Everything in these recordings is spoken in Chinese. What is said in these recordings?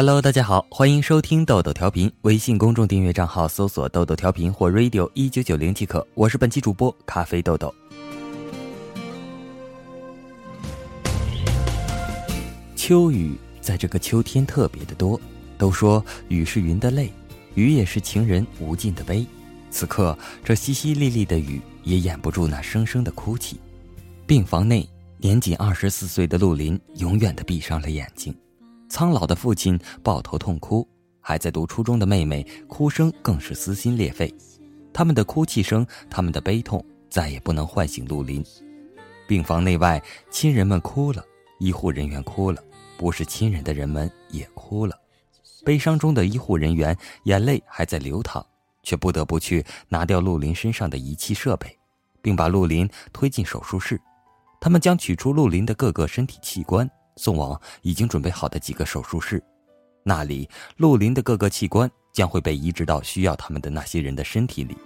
Hello，大家好，欢迎收听豆豆调频。微信公众订阅账号搜索“豆豆调频”或 “radio 一九九零”即可。我是本期主播咖啡豆豆。秋雨在这个秋天特别的多，都说雨是云的泪，雨也是情人无尽的悲。此刻，这淅淅沥沥的雨也掩不住那声声的哭泣。病房内，年仅二十四岁的陆林永远的闭上了眼睛。苍老的父亲抱头痛哭，还在读初中的妹妹哭声更是撕心裂肺。他们的哭泣声，他们的悲痛，再也不能唤醒陆林。病房内外，亲人们哭了，医护人员哭了，不是亲人的人们也哭了。悲伤中的医护人员眼泪还在流淌，却不得不去拿掉陆林身上的仪器设备，并把陆林推进手术室。他们将取出陆林的各个身体器官。送往已经准备好的几个手术室，那里陆林的各个器官将会被移植到需要他们的那些人的身体里。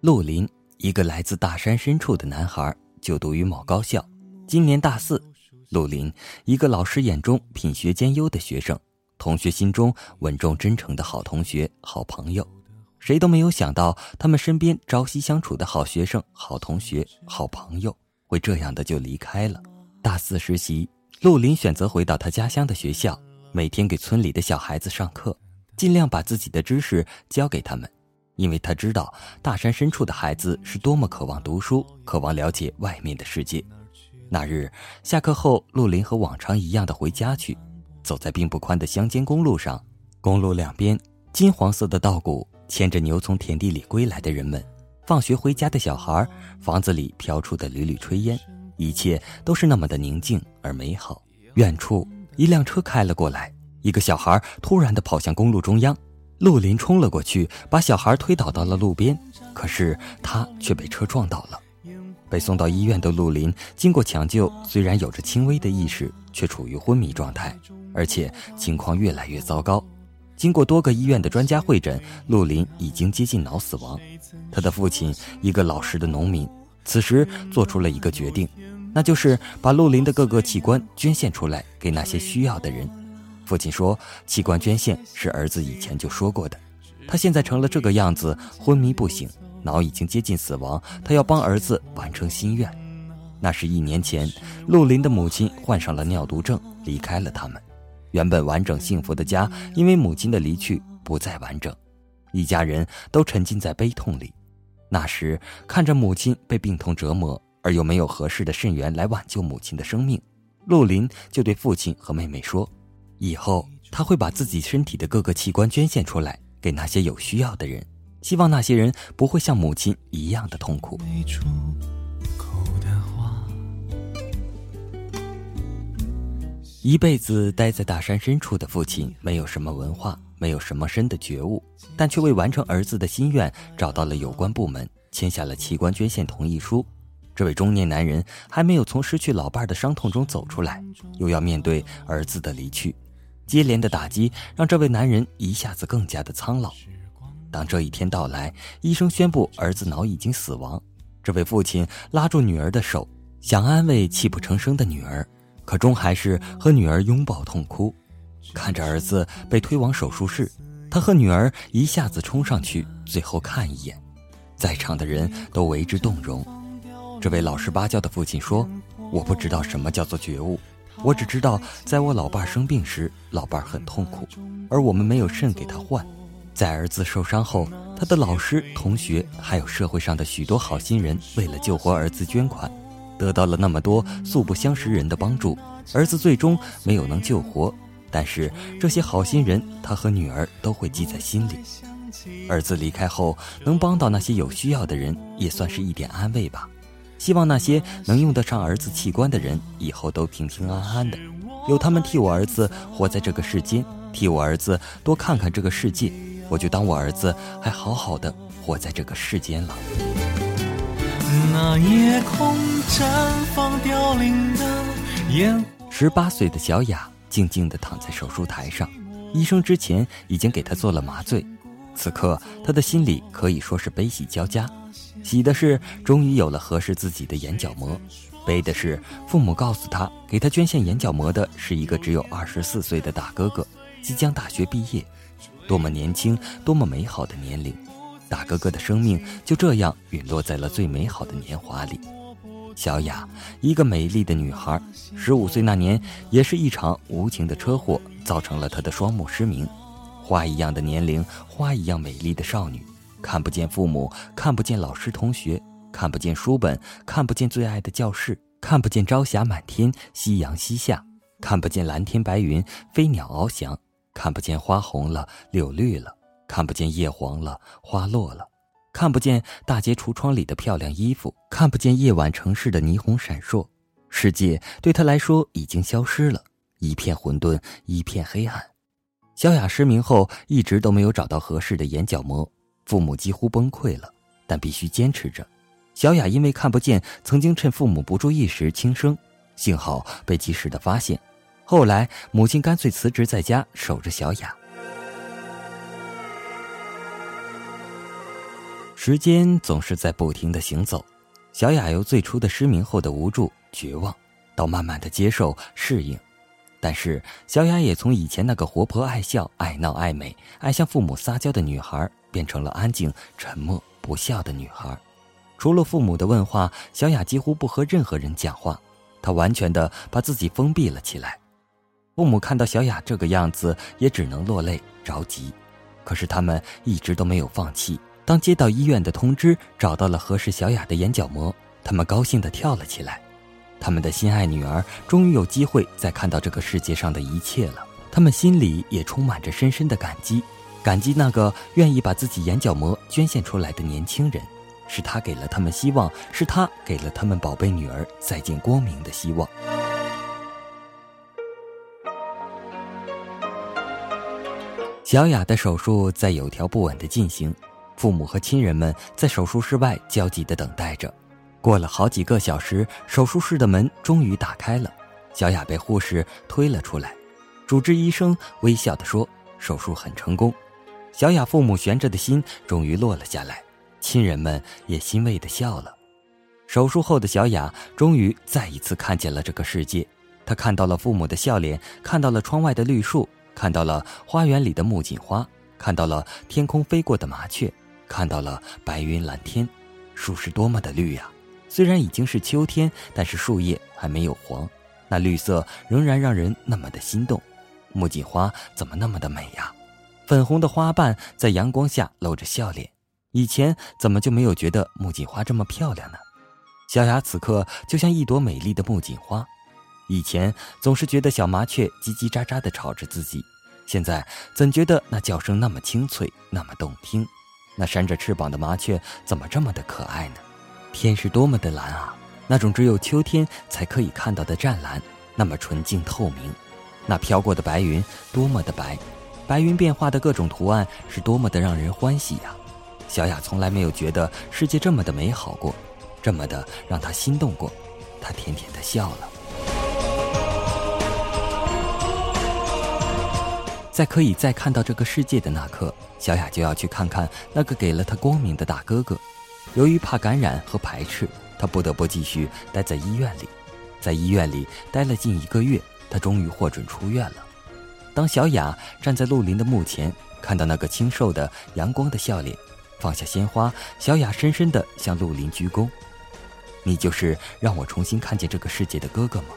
陆林，一个来自大山深处的男孩，就读于某高校，今年大四。陆林，一个老师眼中品学兼优的学生，同学心中稳重真诚的好同学、好朋友。谁都没有想到，他们身边朝夕相处的好学生、好同学、好朋友，会这样的就离开了。大四实习，陆林选择回到他家乡的学校，每天给村里的小孩子上课，尽量把自己的知识教给他们，因为他知道大山深处的孩子是多么渴望读书，渴望了解外面的世界。那日下课后，陆林和往常一样的回家去，走在并不宽的乡间公路上，公路两边金黄色的稻谷。牵着牛从田地里归来的人们，放学回家的小孩，房子里飘出的缕缕炊烟，一切都是那么的宁静而美好。远处一辆车开了过来，一个小孩突然的跑向公路中央，陆林冲了过去，把小孩推倒到了路边，可是他却被车撞倒了。被送到医院的陆林经过抢救，虽然有着轻微的意识，却处于昏迷状态，而且情况越来越糟糕。经过多个医院的专家会诊，陆林已经接近脑死亡。他的父亲，一个老实的农民，此时做出了一个决定，那就是把陆林的各个器官捐献出来给那些需要的人。父亲说，器官捐献是儿子以前就说过的。他现在成了这个样子，昏迷不醒，脑已经接近死亡。他要帮儿子完成心愿。那是一年前，陆林的母亲患上了尿毒症，离开了他们。原本完整幸福的家，因为母亲的离去不再完整，一家人都沉浸在悲痛里。那时看着母亲被病痛折磨，而又没有合适的肾源来挽救母亲的生命，陆林就对父亲和妹妹说：“以后他会把自己身体的各个器官捐献出来，给那些有需要的人，希望那些人不会像母亲一样的痛苦。”一辈子待在大山深处的父亲，没有什么文化，没有什么深的觉悟，但却为完成儿子的心愿，找到了有关部门，签下了器官捐献同意书。这位中年男人还没有从失去老伴的伤痛中走出来，又要面对儿子的离去，接连的打击让这位男人一下子更加的苍老。当这一天到来，医生宣布儿子脑已经死亡，这位父亲拉住女儿的手，想安慰泣不成声的女儿。可终还是和女儿拥抱痛哭，看着儿子被推往手术室，他和女儿一下子冲上去，最后看一眼，在场的人都为之动容。这位老实巴交的父亲说：“我不知道什么叫做觉悟，我只知道在我老伴生病时，老伴很痛苦，而我们没有肾给他换。在儿子受伤后，他的老师、同学还有社会上的许多好心人，为了救活儿子捐款。”得到了那么多素不相识人的帮助，儿子最终没有能救活，但是这些好心人，他和女儿都会记在心里。儿子离开后，能帮到那些有需要的人，也算是一点安慰吧。希望那些能用得上儿子器官的人，以后都平平安安的，有他们替我儿子活在这个世间，替我儿子多看看这个世界，我就当我儿子还好好的活在这个世间了。那夜空绽放凋零的烟。十八岁的小雅静静地躺在手术台上，医生之前已经给她做了麻醉。此刻，她的心里可以说是悲喜交加。喜的是终于有了合适自己的眼角膜，悲的是父母告诉他，给他捐献眼角膜的是一个只有二十四岁的大哥哥，即将大学毕业，多么年轻，多么美好的年龄，大哥哥的生命就这样陨落在了最美好的年华里。小雅，一个美丽的女孩，十五岁那年，也是一场无情的车祸造成了她的双目失明。花一样的年龄，花一样美丽的少女，看不见父母，看不见老师同学，看不见书本，看不见最爱的教室，看不见朝霞满天，夕阳西下，看不见蓝天白云，飞鸟翱翔，看不见花红了，柳绿了，看不见叶黄了，花落了。看不见大街橱窗里的漂亮衣服，看不见夜晚城市的霓虹闪烁，世界对他来说已经消失了，一片混沌，一片黑暗。小雅失明后一直都没有找到合适的眼角膜，父母几乎崩溃了，但必须坚持着。小雅因为看不见，曾经趁父母不注意时轻生，幸好被及时的发现。后来母亲干脆辞职在家守着小雅。时间总是在不停的行走，小雅由最初的失明后的无助、绝望，到慢慢的接受、适应，但是小雅也从以前那个活泼、爱笑、爱闹、爱美、爱向父母撒娇的女孩，变成了安静、沉默、不笑的女孩。除了父母的问话，小雅几乎不和任何人讲话，她完全的把自己封闭了起来。父母看到小雅这个样子，也只能落泪着急，可是他们一直都没有放弃。当接到医院的通知，找到了合适小雅的眼角膜，他们高兴地跳了起来。他们的心爱女儿终于有机会再看到这个世界上的一切了。他们心里也充满着深深的感激，感激那个愿意把自己眼角膜捐献出来的年轻人，是他给了他们希望，是他给了他们宝贝女儿再见光明的希望。小雅的手术在有条不紊地进行。父母和亲人们在手术室外焦急地等待着。过了好几个小时，手术室的门终于打开了，小雅被护士推了出来。主治医生微笑地说：“手术很成功。”小雅父母悬着的心终于落了下来，亲人们也欣慰地笑了。手术后的小雅终于再一次看见了这个世界，她看到了父母的笑脸，看到了窗外的绿树，看到了花园里的木槿花，看到了天空飞过的麻雀。看到了白云蓝天，树是多么的绿呀！虽然已经是秋天，但是树叶还没有黄，那绿色仍然让人那么的心动。木槿花怎么那么的美呀？粉红的花瓣在阳光下露着笑脸。以前怎么就没有觉得木槿花这么漂亮呢？小雅此刻就像一朵美丽的木槿花。以前总是觉得小麻雀叽叽喳喳地吵着自己，现在怎觉得那叫声那么清脆，那么动听？那扇着翅膀的麻雀怎么这么的可爱呢？天是多么的蓝啊，那种只有秋天才可以看到的湛蓝，那么纯净透明。那飘过的白云多么的白，白云变化的各种图案是多么的让人欢喜呀！小雅从来没有觉得世界这么的美好过，这么的让她心动过。她甜甜的笑了。在可以再看到这个世界的那刻。小雅就要去看看那个给了她光明的大哥哥，由于怕感染和排斥，她不得不继续待在医院里。在医院里待了近一个月，她终于获准出院了。当小雅站在陆林的墓前，看到那个清瘦的、阳光的笑脸，放下鲜花，小雅深深地向陆林鞠躬：“你就是让我重新看见这个世界的哥哥吗？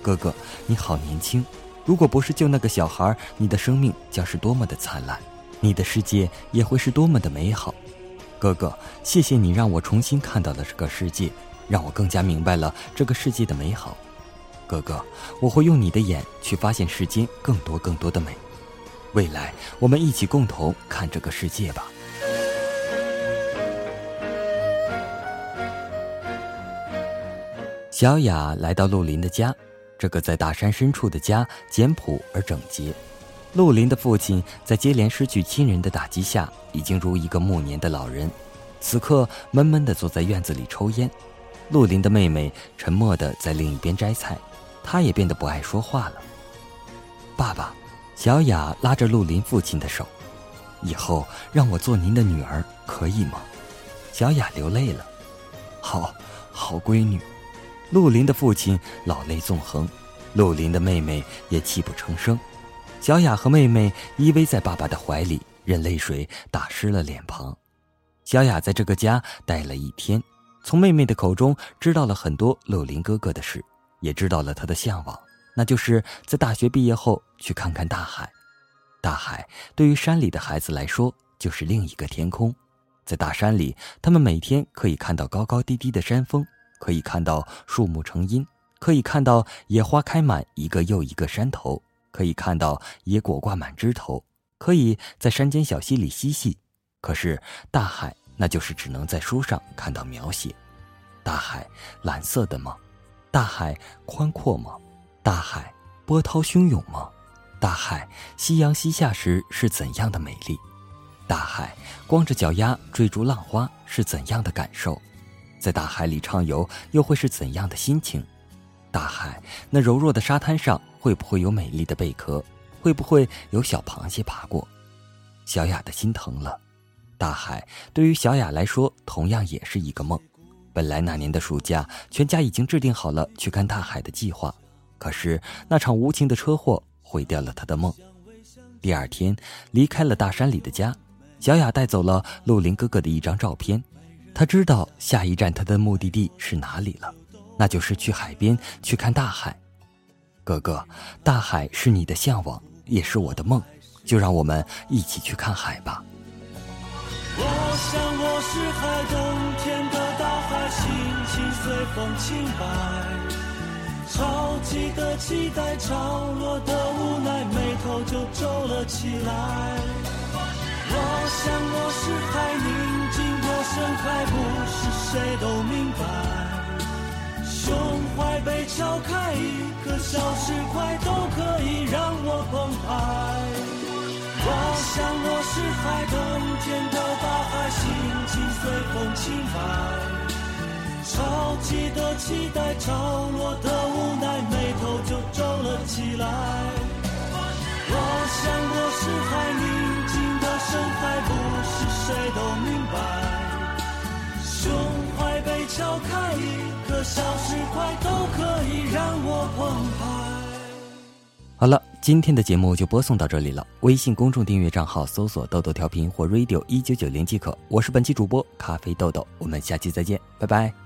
哥哥，你好年轻。如果不是救那个小孩，你的生命将是多么的灿烂。”你的世界也会是多么的美好，哥哥，谢谢你让我重新看到了这个世界，让我更加明白了这个世界的美好。哥哥，我会用你的眼去发现世间更多更多的美。未来，我们一起共同看这个世界吧。小雅来到陆林的家，这个在大山深处的家简朴而整洁。陆林的父亲在接连失去亲人的打击下，已经如一个暮年的老人，此刻闷闷地坐在院子里抽烟。陆林的妹妹沉默地在另一边摘菜，她也变得不爱说话了。爸爸，小雅拉着陆林父亲的手，以后让我做您的女儿，可以吗？小雅流泪了。好，好闺女。陆林的父亲老泪纵横，陆林的妹妹也泣不成声。小雅和妹妹依偎在爸爸的怀里，任泪水打湿了脸庞。小雅在这个家待了一天，从妹妹的口中知道了很多陆林哥哥的事，也知道了他的向往，那就是在大学毕业后去看看大海。大海对于山里的孩子来说就是另一个天空，在大山里，他们每天可以看到高高低低的山峰，可以看到树木成荫，可以看到野花开满一个又一个山头，可以看到野果挂满枝头，可以在山间小溪里嬉戏。可是大海，那就是只能在书上看到描写。大海蓝色的吗？大海宽阔吗？大海波涛汹涌吗？大海夕阳西下时是怎样的美丽？大海光着脚丫追逐浪花是怎样的感受？在大海里畅游又会是怎样的心情？大海那柔弱的沙滩上会不会有美丽的贝壳？会不会有小螃蟹爬过？小雅的心疼了。大海对于小雅来说，同样也是一个梦。本来那年的暑假，全家已经制定好了去看大海的计划，可是那场无情的车祸毁掉了他的梦。第二天，离开了大山里的家，小雅带走了陆林哥哥的一张照片。他知道下一站他的目的地是哪里了，那就是去海边去看大海。哥哥，大海是你的向往，也是我的梦，就让我们一起去看海吧。我想我是海，冬天的大海，心情随风轻摆。潮起的期待，潮落的无奈，眉头就皱了起来。我想我是海，你盛开，不是谁都明白。胸怀被敲开，一颗小石块都可以让我澎湃。我想我是海，冬天的大海，心情随风轻摆。潮起的期待，潮落小石块都可以让我澎湃。好了。今天的节目就播送到这里了。微信公众订阅账号搜索“豆豆调频”或 “radio 一九九零”即可。我是本期主播咖啡豆豆，我们下期再见，拜拜。